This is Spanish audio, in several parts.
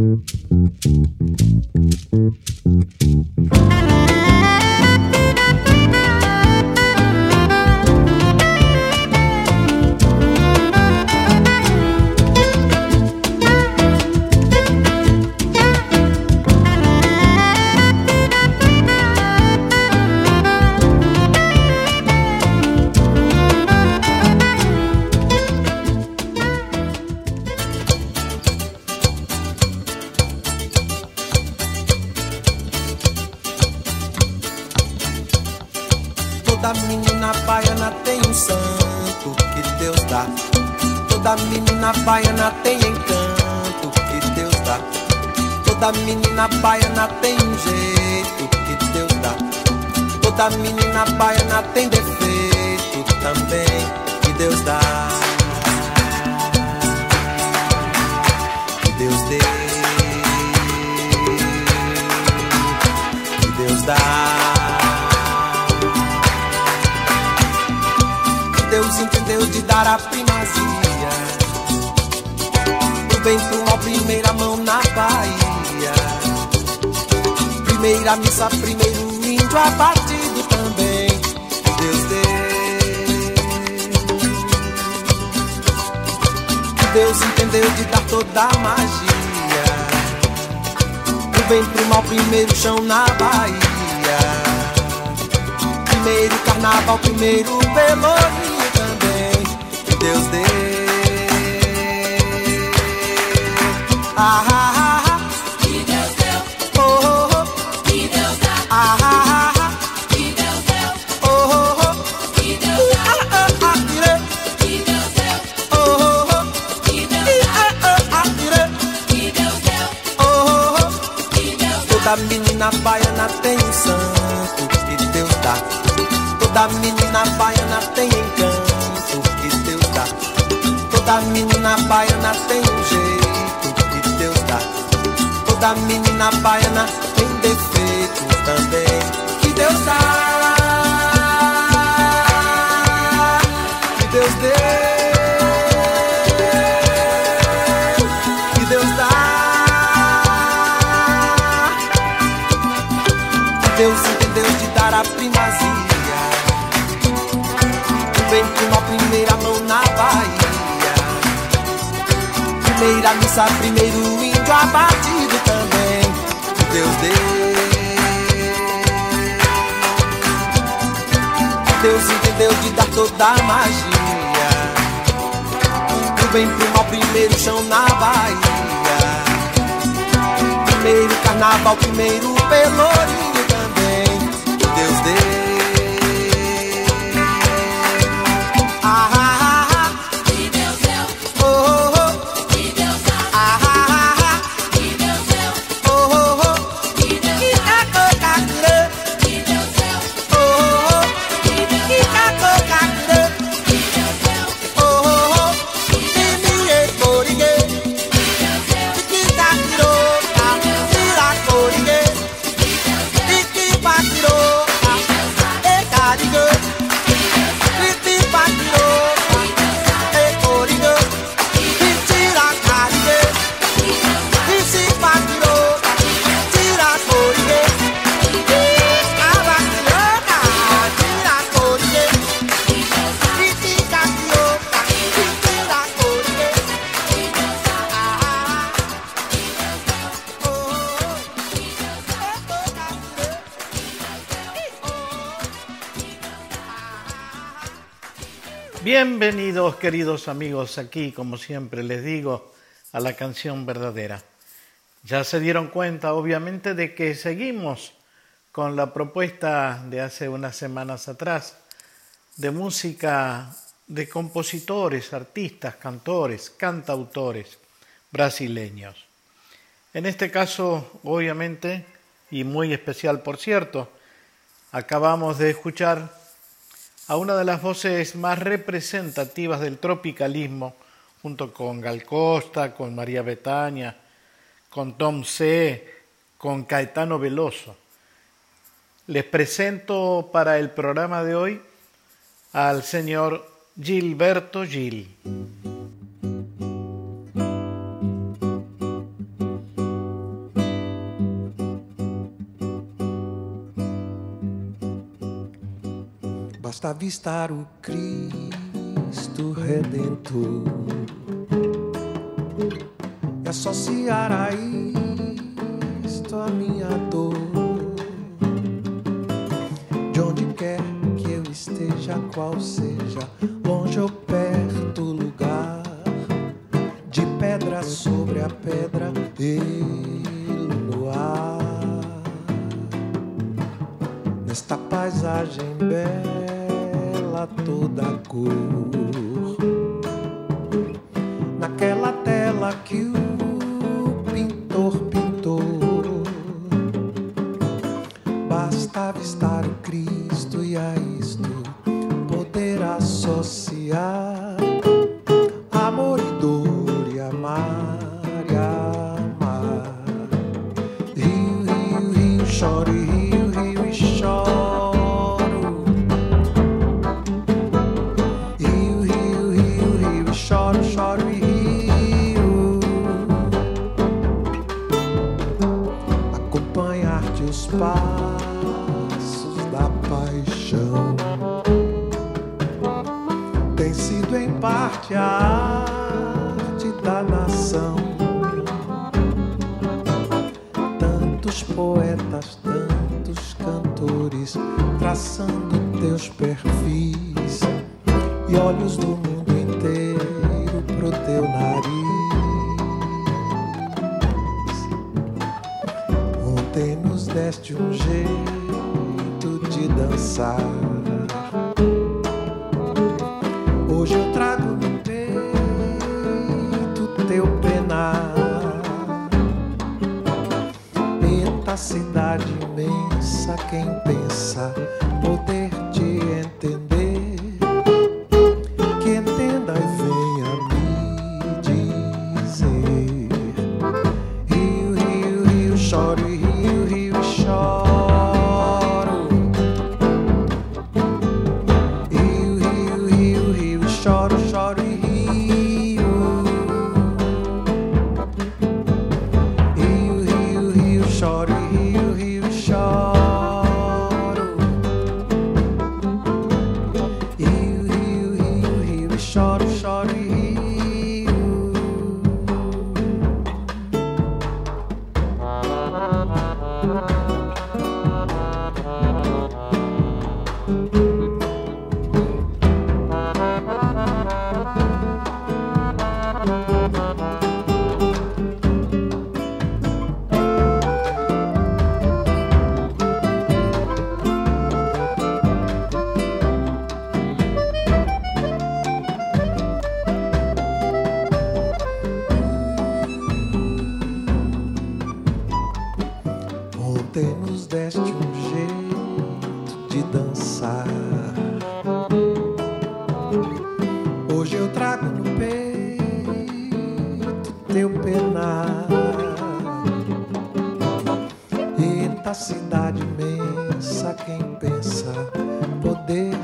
Mm-hmm. A menina baiana tem defeitos também. Que Deus dá, que Deus dê. Deus entendeu de dar a primazia Bem como a primeira mão na Bahia Primeira missa, primeiro índio abatido Deus deu. Deus entendeu de dar toda a magia. Do bem pro mal, primeiro chão na Bahia. Primeiro carnaval, primeiro pelourinho. Queridos amigos aquí, como siempre les digo, a la canción verdadera. Ya se dieron cuenta obviamente de que seguimos con la propuesta de hace unas semanas atrás de música de compositores, artistas, cantores, cantautores brasileños. En este caso, obviamente, y muy especial por cierto, acabamos de escuchar a una de las voces más representativas del tropicalismo, junto con Gal Costa, con María Betania, con Tom C., con Caetano Veloso. Les presento para el programa de hoy al señor Gilberto Gil. Basta avistar o Cristo Redentor e associar a isto a minha dor. De onde quer que eu esteja, qual seja pensar. Hoje eu trago no peito teu penar. Eita cidade imensa, quem pensa poder cidade imensa, quem pensa poder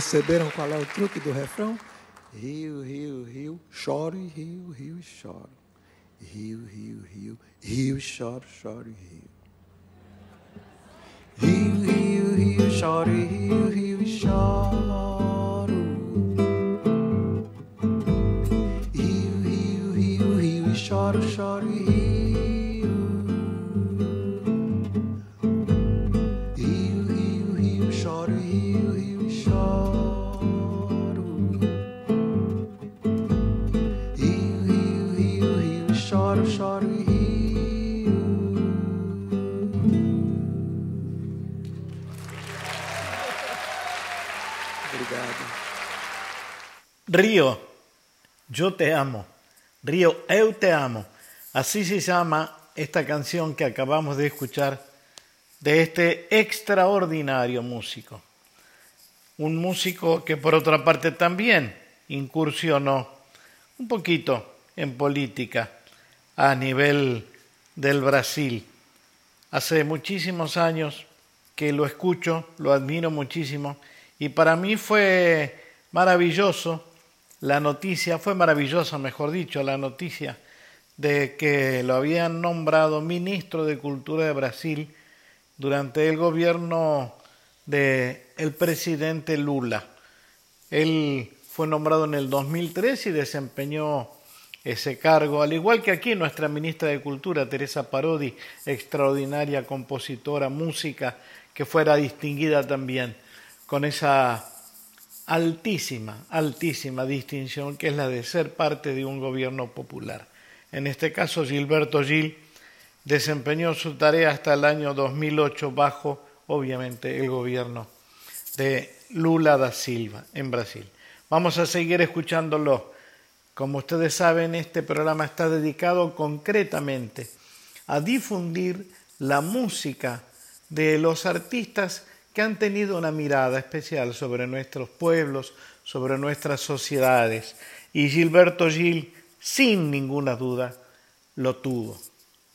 Perceberam qual é o truque do refrão? Rio, rio, rio, choro e rio, rio e choro. Rio, rio, rio, rio, choro, choro e rio. Rio, rio, rio, choro e rio, rio e choro. Río, yo te amo. Río, eu te amo. Así se llama esta canción que acabamos de escuchar de este extraordinario músico. Un músico que por otra parte también incursionó un poquito en política a nivel del Brasil. Hace muchísimos años que lo escucho, lo admiro muchísimo y para mí fue maravilloso la noticia, fue maravillosa, mejor dicho, la noticia de que lo habían nombrado ministro de Cultura de Brasil durante el gobierno del el presidente Lula. Él fue nombrado en el 2003 y desempeñó ese cargo, al igual que aquí nuestra ministra de Cultura, Teresa Parodi, extraordinaria compositora, música, que fuera distinguida también con esa altísima, altísima distinción que es la de ser parte de un gobierno popular. En este caso, Gilberto Gil desempeñó su tarea hasta el año 2008 bajo, obviamente, el gobierno de Lula da Silva en Brasil. Vamos a seguir escuchándolo. Como ustedes saben, este programa está dedicado concretamente a difundir la música de los artistas que han tenido una mirada especial sobre nuestros pueblos, sobre nuestras sociedades. Y Gilberto Gil, sin ninguna duda, lo tuvo.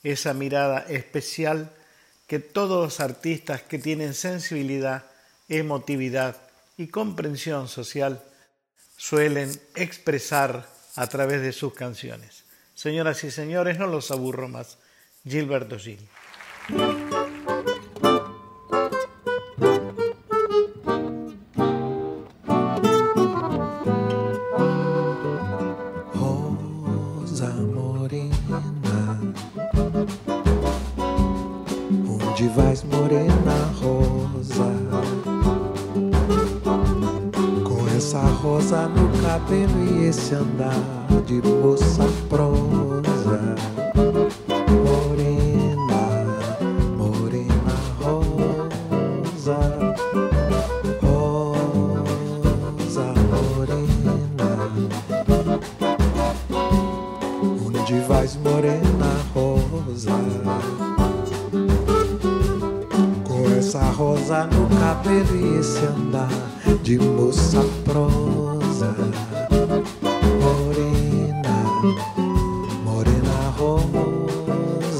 Esa mirada especial que todos los artistas que tienen sensibilidad, emotividad y comprensión social suelen expresar a través de sus canciones. Señoras y señores, no los aburro más. Gilberto Gil.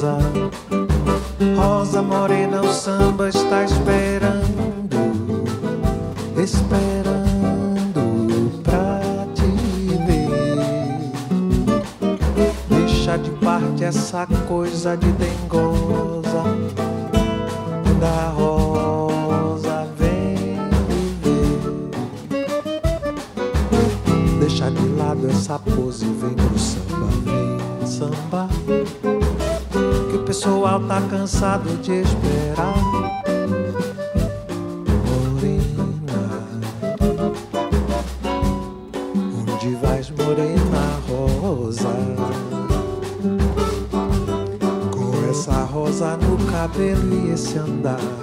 Rosa Rosa morena o samba está esperando Esperando pra te ver Deixa de parte essa coisa de dengosa da rosa vem viver. Deixa de lado essa pose, vem pro samba, vem samba. Pessoal tá cansado de esperar. Morena, onde vais morena rosa? Com essa rosa no cabelo e esse andar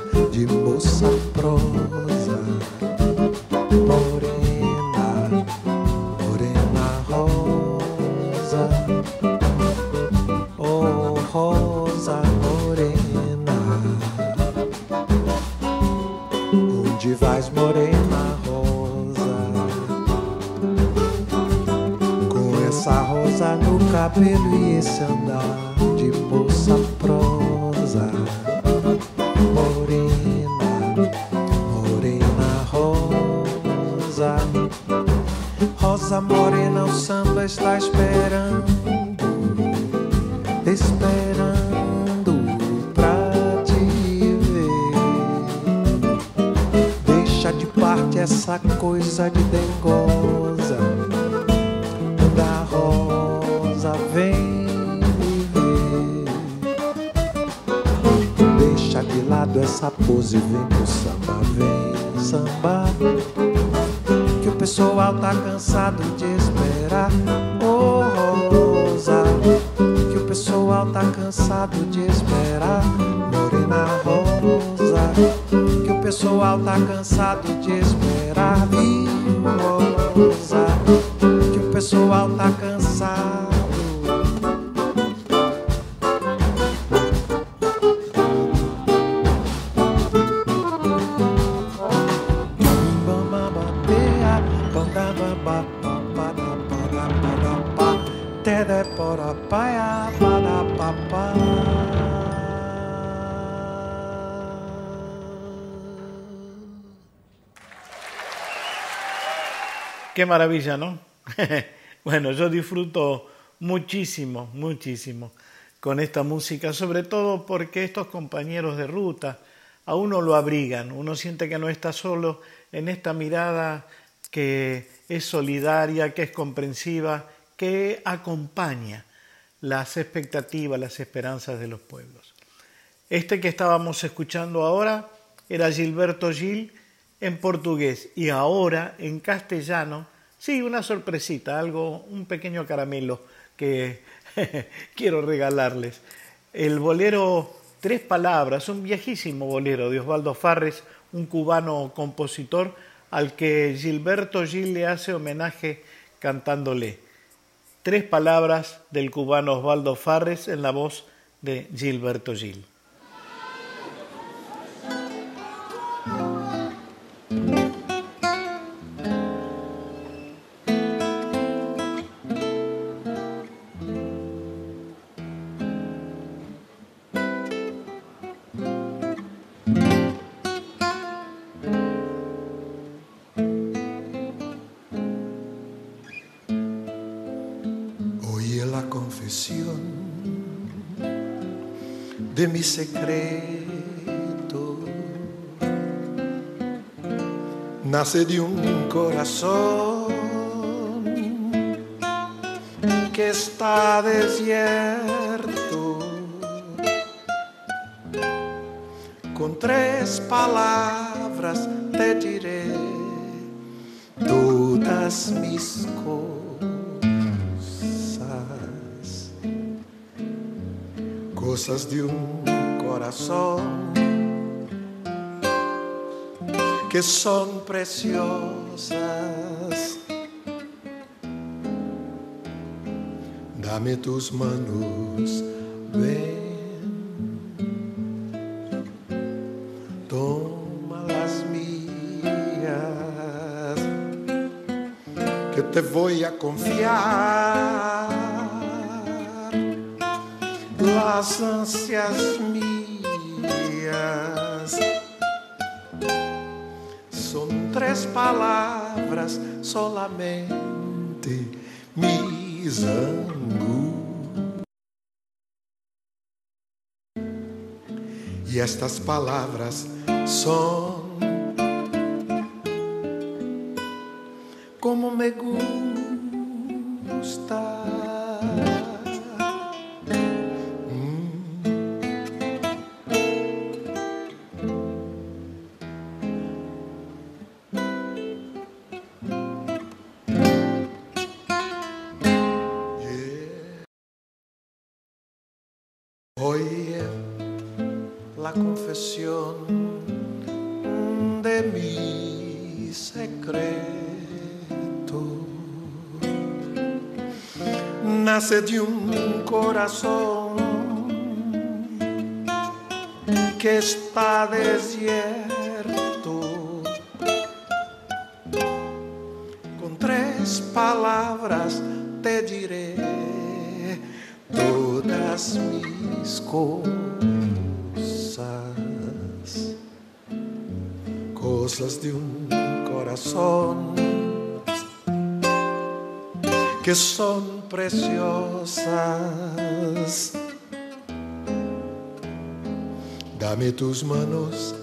vem viver. Deixa de lado essa pose, vem pro samba, vem samba. Que o pessoal tá cansado de esperar. Oh, rosa, que o pessoal tá cansado de esperar. Morena rosa, que o pessoal tá cansado de esperar. Qué maravilla, ¿no? bueno, yo disfruto muchísimo, muchísimo con esta música, sobre todo porque estos compañeros de ruta a uno lo abrigan, uno siente que no está solo en esta mirada que es solidaria, que es comprensiva, que acompaña las expectativas, las esperanzas de los pueblos. Este que estábamos escuchando ahora era Gilberto Gil en portugués y ahora en castellano, sí, una sorpresita, algo, un pequeño caramelo que quiero regalarles. El bolero Tres Palabras, un viejísimo bolero de Osvaldo Farres, un cubano compositor al que Gilberto Gil le hace homenaje cantándole. Tres palabras del cubano Osvaldo Farres en la voz de Gilberto Gil. Secreto. Nace de un corazón que está desierto. Con tres palabras te diré todas mis cosas, cosas de un que son preciosas. Dame tus manos, palavras solamente me zango. E estas palavras são tus manos,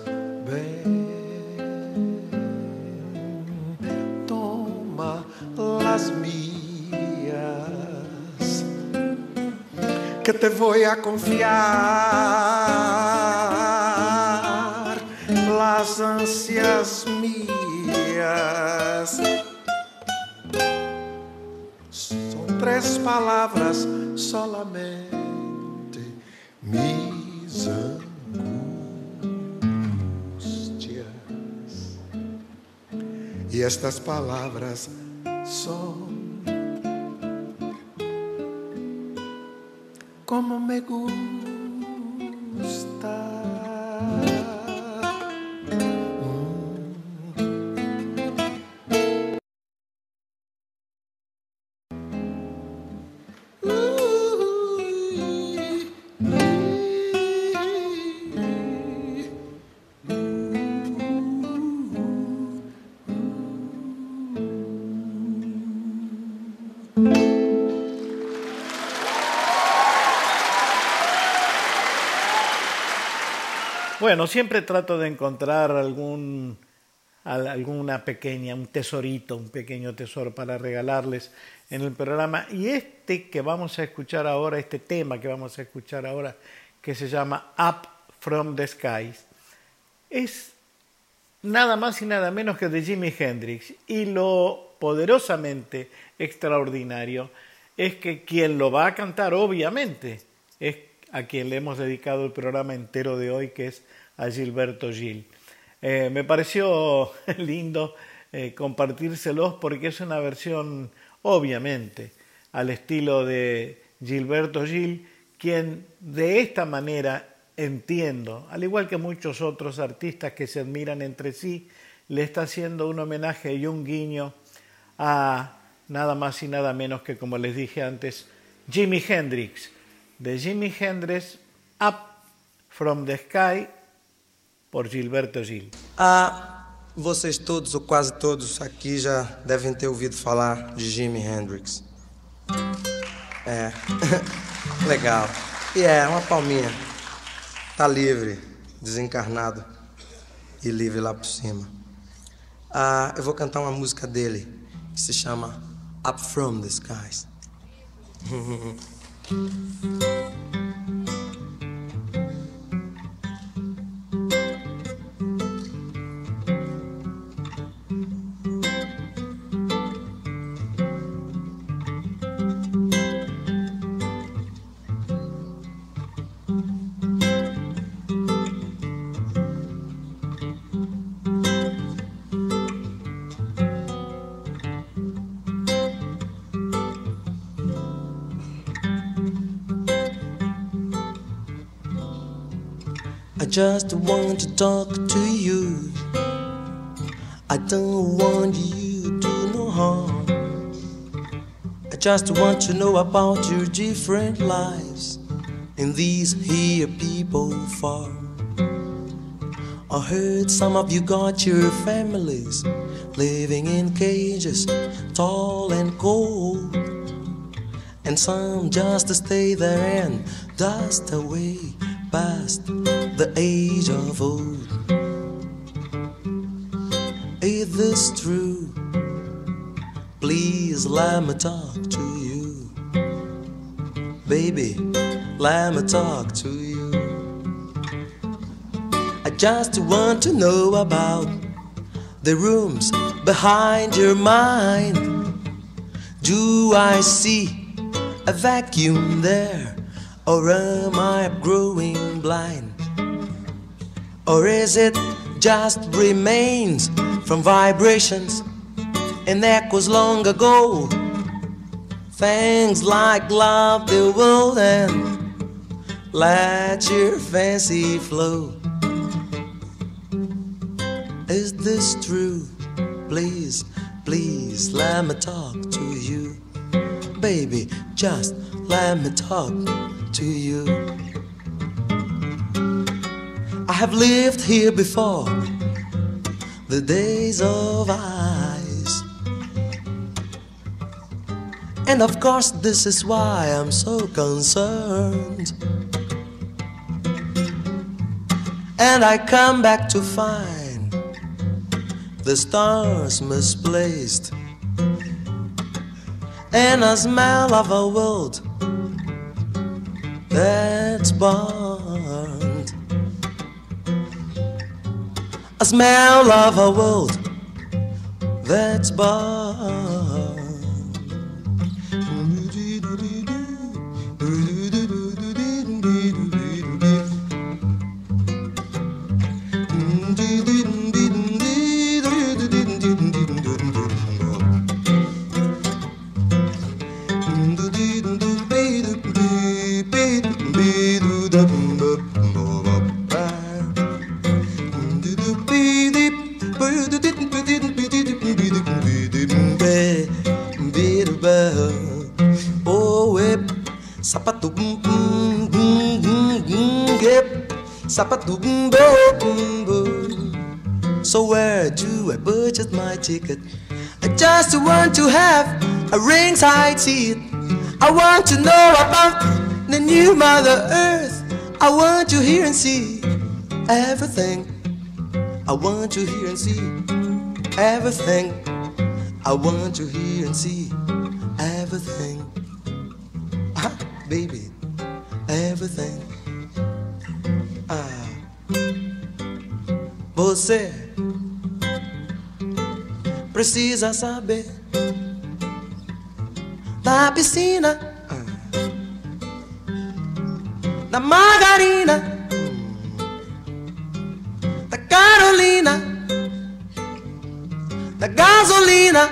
ven. Toma las mías, que te voy a confiar las ansias mías. Son tres palabras solamente mis angustias. e estas palavras só. Como me gusta. Bueno, siempre trato de encontrar algún, alguna pequeña, un tesorito, un pequeño tesoro para regalarles en el programa. Y este que vamos a escuchar ahora, este tema que vamos a escuchar ahora, que se llama Up from the Skies, es nada más y nada menos que de Jimi Hendrix. Y lo poderosamente extraordinario es que quien lo va a cantar, obviamente, es a quien le hemos dedicado el programa entero de hoy, que es a Gilberto Gil. Eh, me pareció lindo eh, compartírselos porque es una versión, obviamente, al estilo de Gilberto Gil, quien de esta manera entiendo, al igual que muchos otros artistas que se admiran entre sí, le está haciendo un homenaje y un guiño a nada más y nada menos que, como les dije antes, Jimi Hendrix, de Jimi Hendrix, Up from the Sky, por Gilberto Gil. Ah, vocês todos, ou quase todos aqui, já devem ter ouvido falar de Jimi Hendrix. É, legal. E é, uma palminha. Tá livre, desencarnado e livre lá por cima. Ah, eu vou cantar uma música dele que se chama Up From the Skies. want to talk to you. I don't want you to no harm. I just want to know about your different lives in these here people far. I heard some of you got your families living in cages, tall and cold. And some just stay there and dust away past the age of old. Is this true? Please let me talk to you. Baby, let me talk to you. I just want to know about the rooms behind your mind. Do I see a vacuum there? Or am I growing blind? Or is it just remains from vibrations and echoes long ago? Things like love the world and let your fancy flow. Is this true? Please, please let me talk to you. Baby, just let me talk to you. I have lived here before, the days of ice. And of course, this is why I'm so concerned. And I come back to find the stars misplaced and a smell of a world that's burned. A smell of a world that's burned. Ticket? I just want to have a ringside seat. I want to know about the new Mother Earth. I want to hear and see everything. I want to hear and see everything. I want to hear and see precisa saber. Da piscina, ah, da margarina, da Carolina, da gasolina.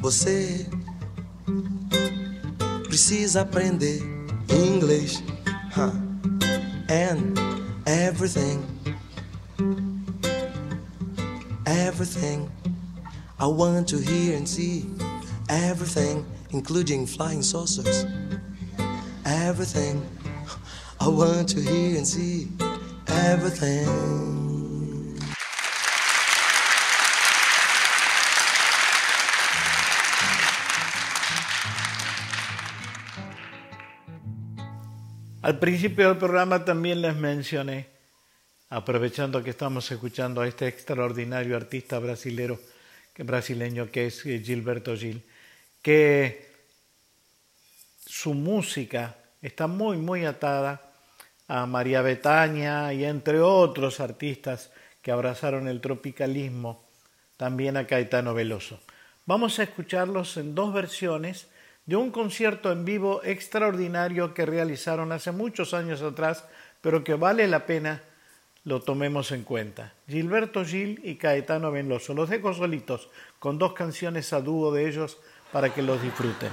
Você precisa aprender see everything, including flying saucers. Everything. I want to hear and see everything. Al principio del programa también les mencioné, aprovechando que estamos escuchando a este extraordinario artista brasilero, brasileño que es Gilberto Gil, que su música está muy, muy atada a María Betaña y entre otros artistas que abrazaron el tropicalismo, también a Caetano Veloso. Vamos a escucharlos en dos versiones de un concierto en vivo extraordinario que realizaron hace muchos años atrás, pero que vale la pena lo tomemos en cuenta. Gilberto Gil y Caetano Veloso. Los dejo solitos con dos canciones a dúo de ellos para que los disfruten.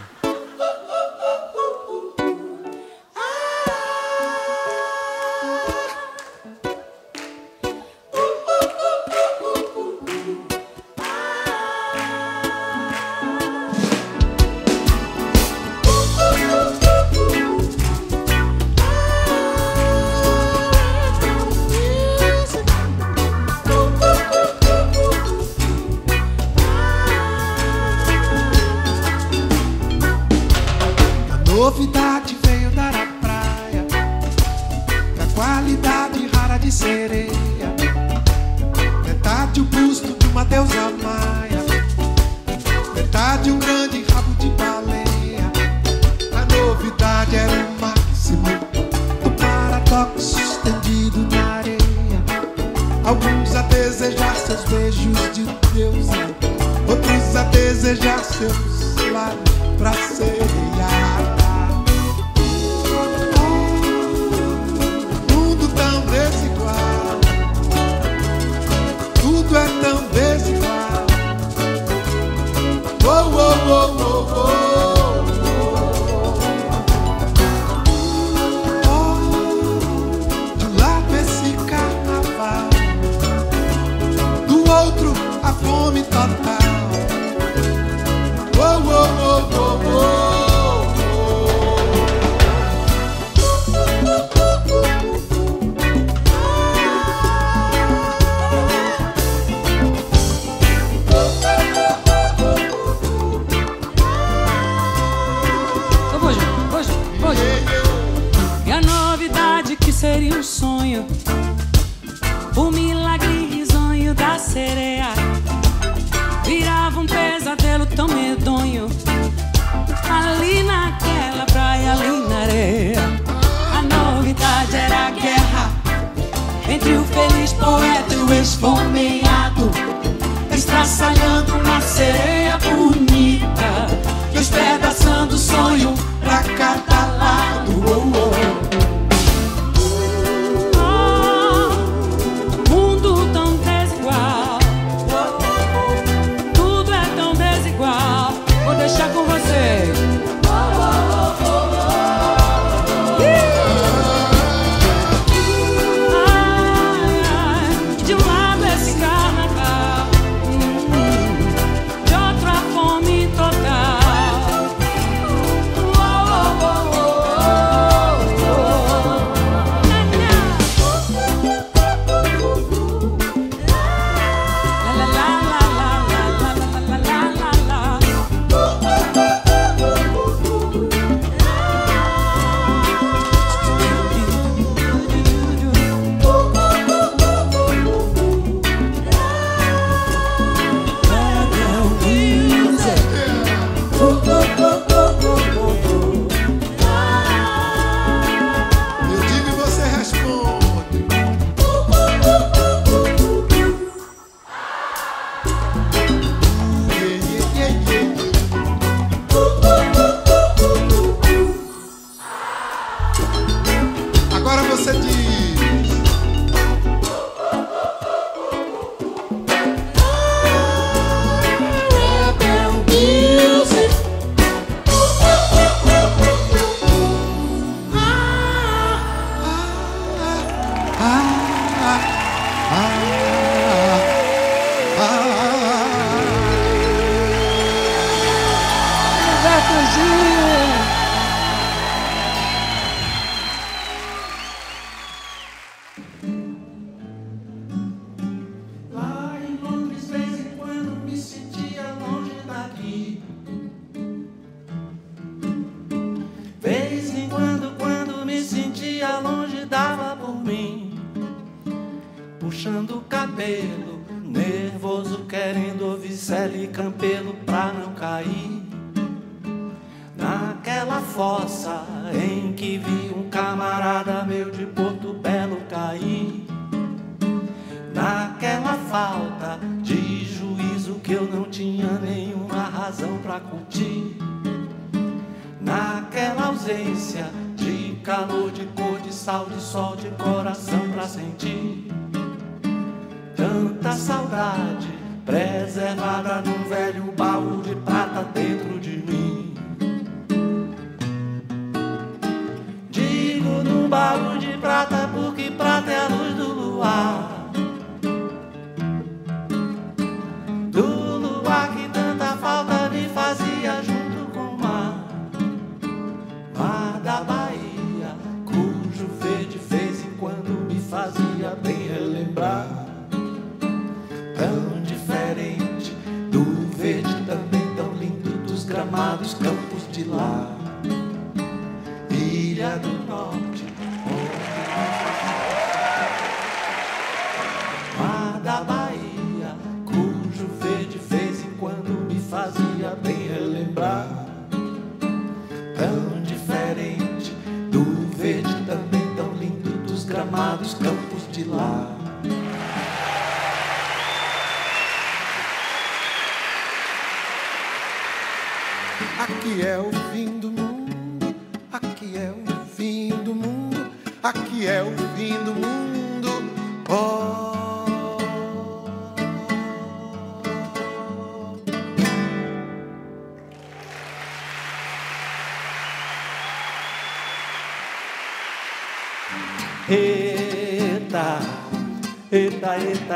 do verde também tão lindo dos gramados campos de lá.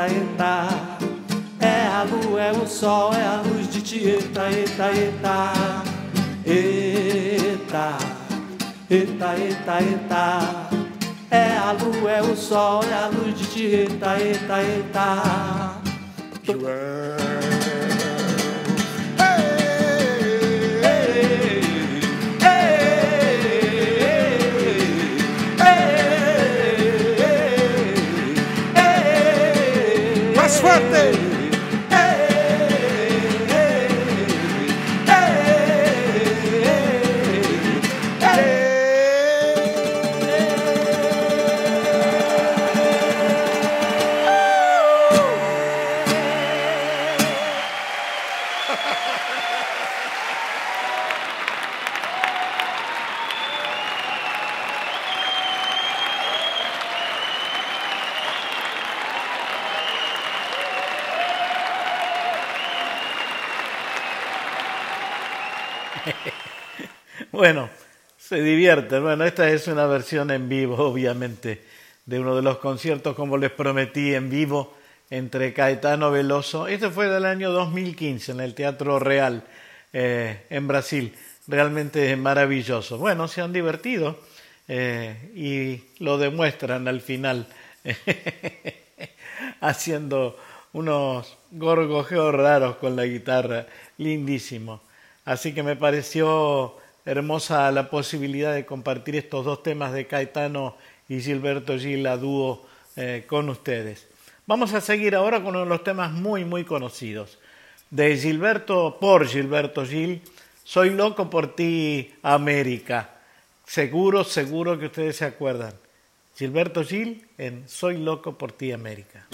Eita, eita. É a lua, é o sol, é a luz de Tieta, eita, eita. Eita, eita, eita, eita. É a lua, é o sol, é a luz de Tieta, eita, eita. João. Fuerte. Bueno, se divierten. Bueno, esta es una versión en vivo, obviamente, de uno de los conciertos, como les prometí, en vivo entre Caetano Veloso. Este fue del año 2015 en el Teatro Real eh, en Brasil. Realmente maravilloso. Bueno, se han divertido eh, y lo demuestran al final haciendo unos gorgojeos raros con la guitarra. Lindísimo. Así que me pareció hermosa la posibilidad de compartir estos dos temas de Caetano y Gilberto Gil a dúo eh, con ustedes. Vamos a seguir ahora con uno de los temas muy, muy conocidos. De Gilberto, por Gilberto Gil, Soy loco por ti, América. Seguro, seguro que ustedes se acuerdan. Gilberto Gil en Soy loco por ti, América.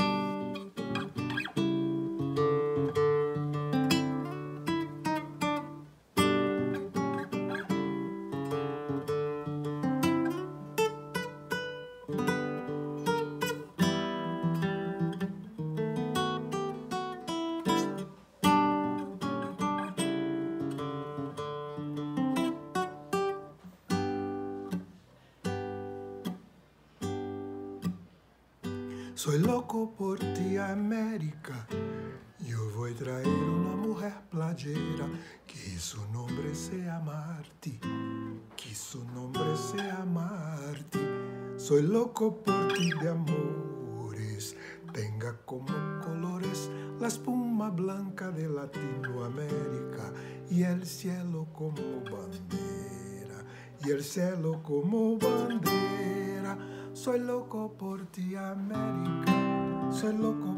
Y el cielo como bandera, y el cielo como bandera. Soy loco por ti, América. Soy loco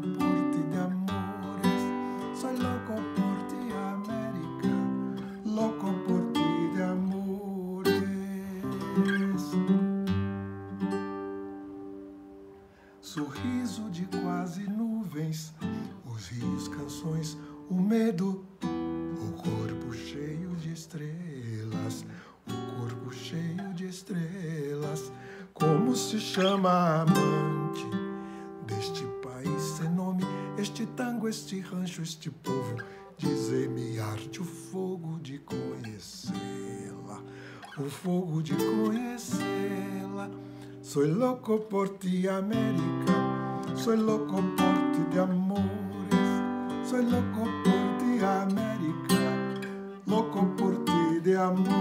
Soy loco por ti, América. Soy loco por ti de amores. Soy loco por ti, América. Loco por ti de amores.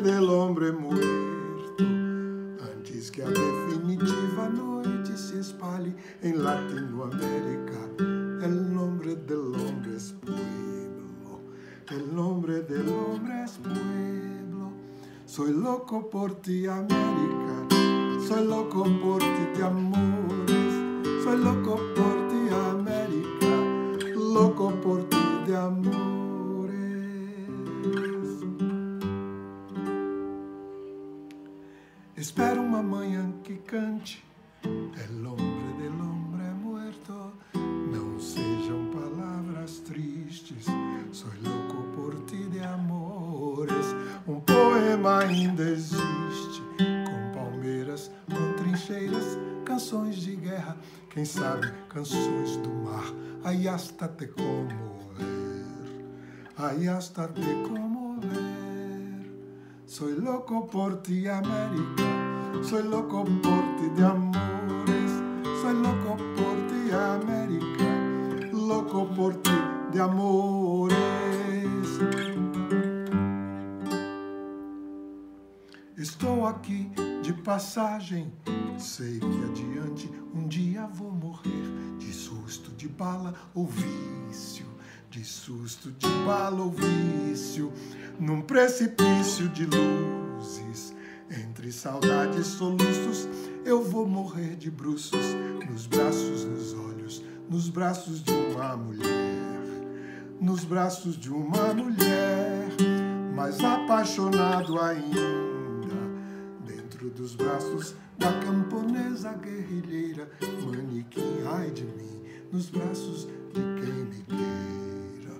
Del hombre muerto, antes que a definitiva noite se espalhe em Latinoamérica, el nombre del hombre es pueblo, el nombre del hombre es pueblo. Soy loco por ti, América. Soy loco por ti de amores. Aí hasta te comover. Aí hasta te comover. Soy loco por ti, América. Soy loco por ti de amores. Soy loco por ti, América. Loco por ti de amores. Estou aqui de passagem. Sei que adiante um dia vou morrer de bala ou vício, de susto de bala ou vício, num precipício de luzes. Entre saudades e soluços, eu vou morrer de bruços, nos braços, nos olhos, nos braços de uma mulher, nos braços de uma mulher, mais apaixonado ainda dentro dos braços da camponesa guerrilheira, manequim, ai de mim, nos braços de quem me queira,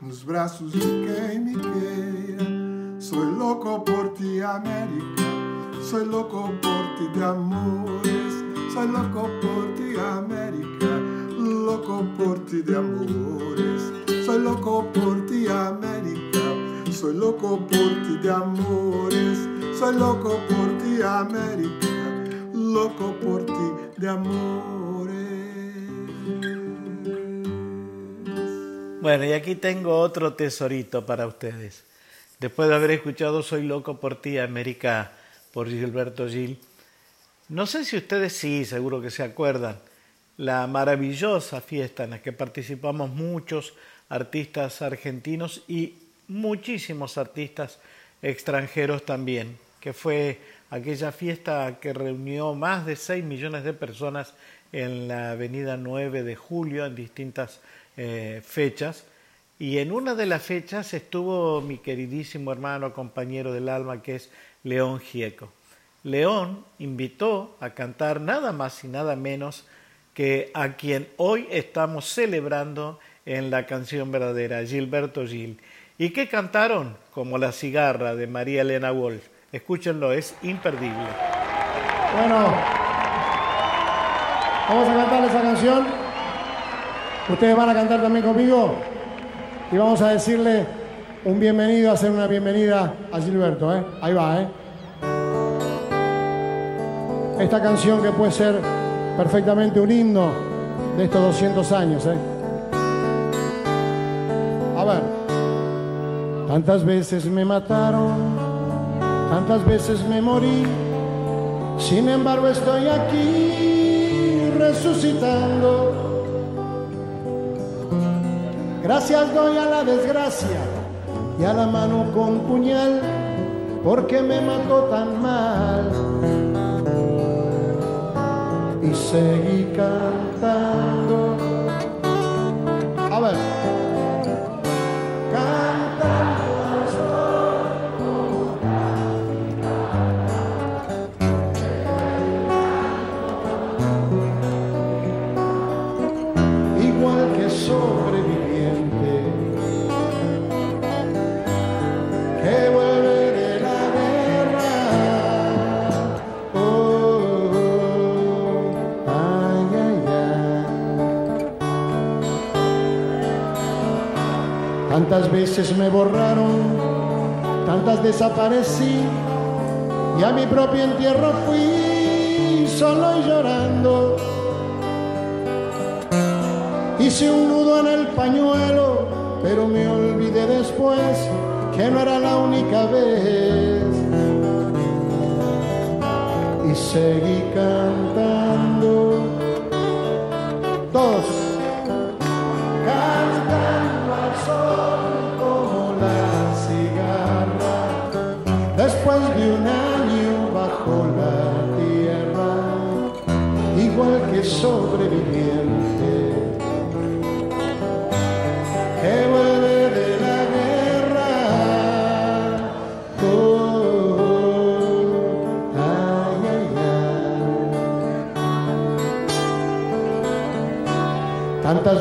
nos braços de quem me queira. Soy loco por ti, América, soy loco por ti de amores, soy loco por ti, América, loco por ti de amores, soy loco por ti, América, soy loco por ti de amores. Soy loco por ti, América, loco por ti de amores. Bueno, y aquí tengo otro tesorito para ustedes. Después de haber escuchado Soy loco por ti, América, por Gilberto Gil, no sé si ustedes sí, seguro que se acuerdan, la maravillosa fiesta en la que participamos muchos artistas argentinos y muchísimos artistas extranjeros también que fue aquella fiesta que reunió más de 6 millones de personas en la avenida 9 de julio en distintas eh, fechas. Y en una de las fechas estuvo mi queridísimo hermano, compañero del alma, que es León Gieco. León invitó a cantar nada más y nada menos que a quien hoy estamos celebrando en la canción verdadera, Gilberto Gil. ¿Y qué cantaron? Como La cigarra de María Elena Wolf. Escúchenlo, es imperdible. Bueno, vamos a cantar esa canción. Ustedes van a cantar también conmigo y vamos a decirle un bienvenido, hacer una bienvenida a Gilberto. ¿eh? Ahí va, ¿eh? Esta canción que puede ser perfectamente un himno de estos 200 años. ¿eh? A ver. Tantas veces me mataron tantas veces me morí, sin embargo estoy aquí resucitando. Gracias doy a la desgracia y a la mano con puñal, porque me mató tan mal. Y seguí cantando. A ver. Tantas veces me borraron, tantas desaparecí y a mi propio entierro fui solo y llorando. Hice un nudo en el pañuelo, pero me olvidé después que no era la única vez. Y seguí cantando. Todos.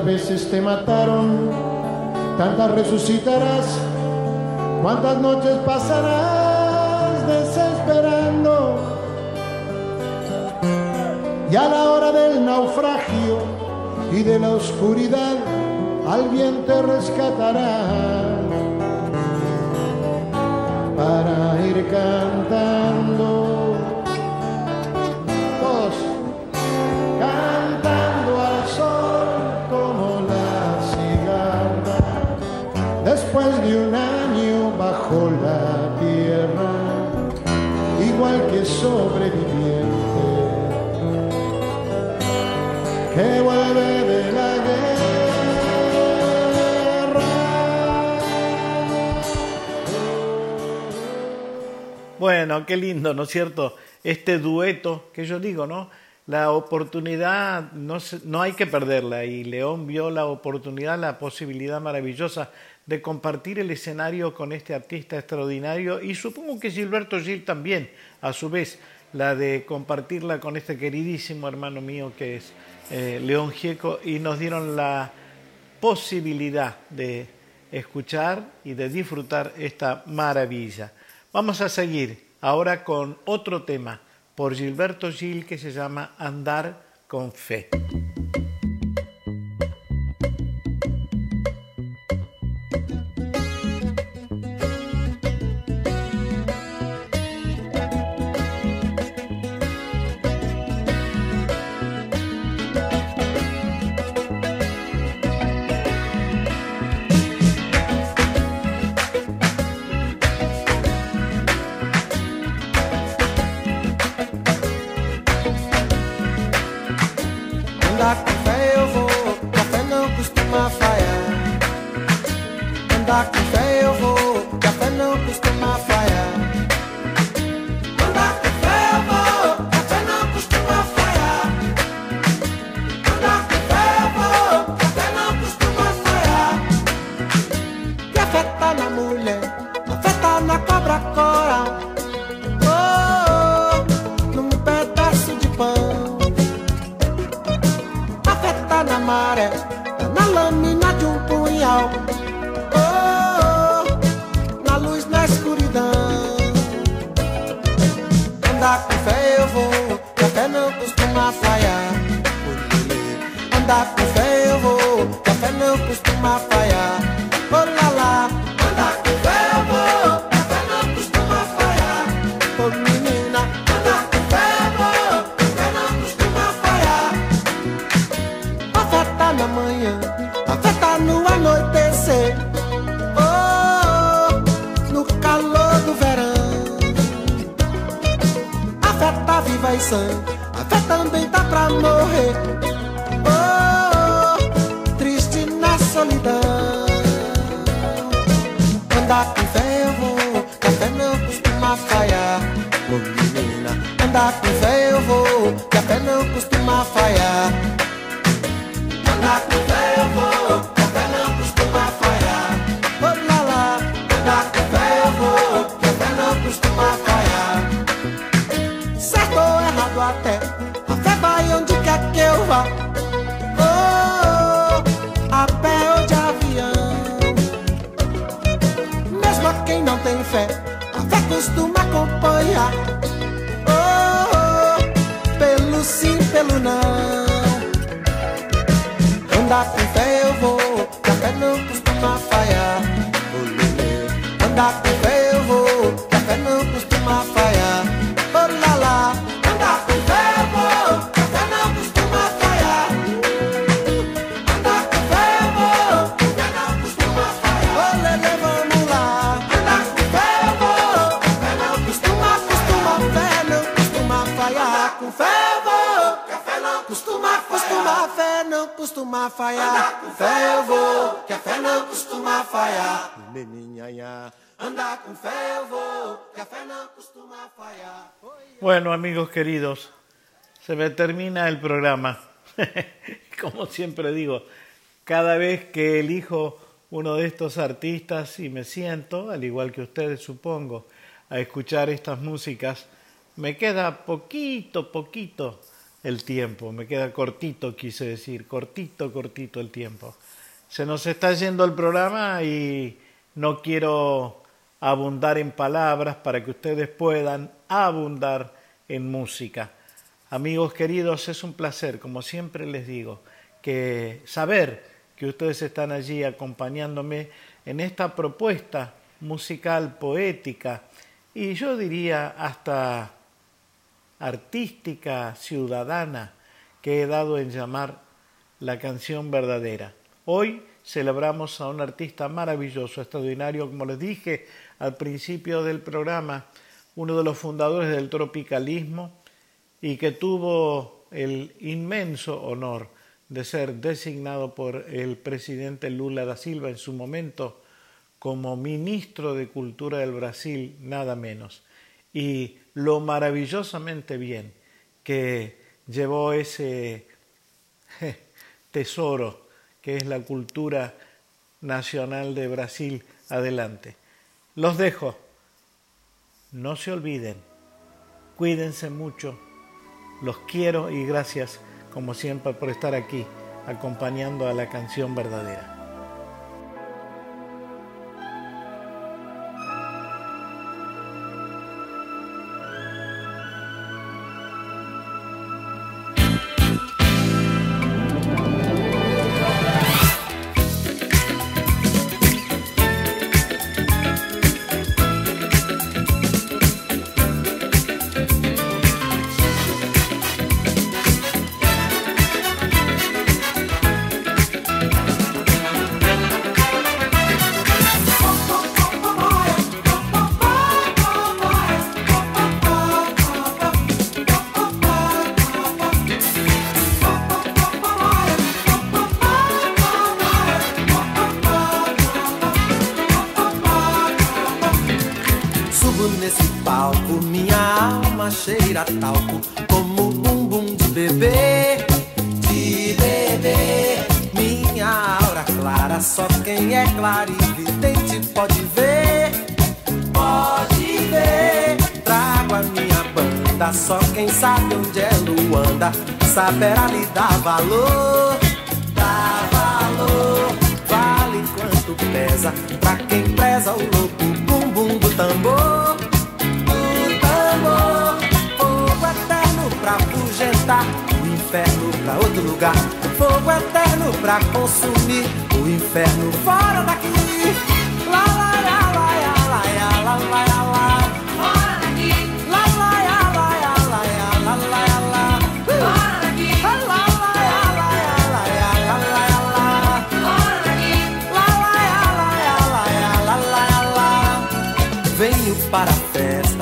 Veces te mataron, tantas resucitarás, cuántas noches pasarás desesperando y a la hora del naufragio y de la oscuridad alguien te rescatará para ir cantando. Sobreviviente que vuelve de la guerra. Bueno, qué lindo, ¿no es cierto? Este dueto que yo digo, ¿no? La oportunidad no, no hay que perderla y León vio la oportunidad, la posibilidad maravillosa de compartir el escenario con este artista extraordinario y supongo que Gilberto Gil también, a su vez, la de compartirla con este queridísimo hermano mío que es eh, León Gieco y nos dieron la posibilidad de escuchar y de disfrutar esta maravilla. Vamos a seguir ahora con otro tema por Gilberto Gil que se llama Andar con Fe. Solidão. Andar com fé eu vou, que a fé não costuma falhar. Ô menina, andar com Andar com fé eu vou, que a fé não costuma falhar. Andar com Bueno, amigos queridos, se me termina el programa. Como siempre digo, cada vez que elijo uno de estos artistas y me siento, al igual que ustedes supongo, a escuchar estas músicas, me queda poquito, poquito el tiempo, me queda cortito, quise decir, cortito, cortito el tiempo. Se nos está yendo el programa y no quiero abundar en palabras para que ustedes puedan abundar en música. Amigos queridos, es un placer, como siempre les digo, que saber que ustedes están allí acompañándome en esta propuesta musical, poética y yo diría hasta artística, ciudadana, que he dado en llamar la canción verdadera. Hoy celebramos a un artista maravilloso, extraordinario, como les dije al principio del programa, uno de los fundadores del tropicalismo y que tuvo el inmenso honor de ser designado por el presidente Lula da Silva en su momento como ministro de Cultura del Brasil, nada menos. Y lo maravillosamente bien que llevó ese tesoro que es la cultura nacional de Brasil adelante. Los dejo. No se olviden. Cuídense mucho. Los quiero y gracias como siempre por estar aquí acompañando a la canción verdadera. Sapera lhe dar valor, dá valor, vale quanto pesa pra quem preza o louco bumbum do tambor, do tambor, fogo eterno pra afugentar o inferno pra outro lugar, fogo eterno pra consumir o inferno fora daqui.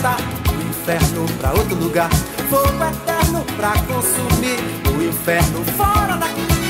Fugentar, o inferno pra outro lugar, fogo eterno pra consumir, o inferno fora daqui.